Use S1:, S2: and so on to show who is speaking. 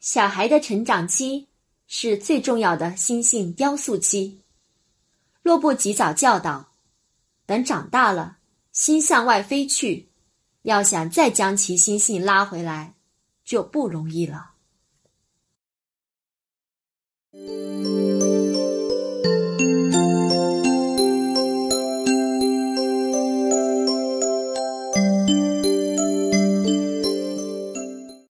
S1: 小孩的成长期是最重要的心性雕塑期。若不及早教导等长大了心向外飞去要想再将其心性拉回来就不容易了。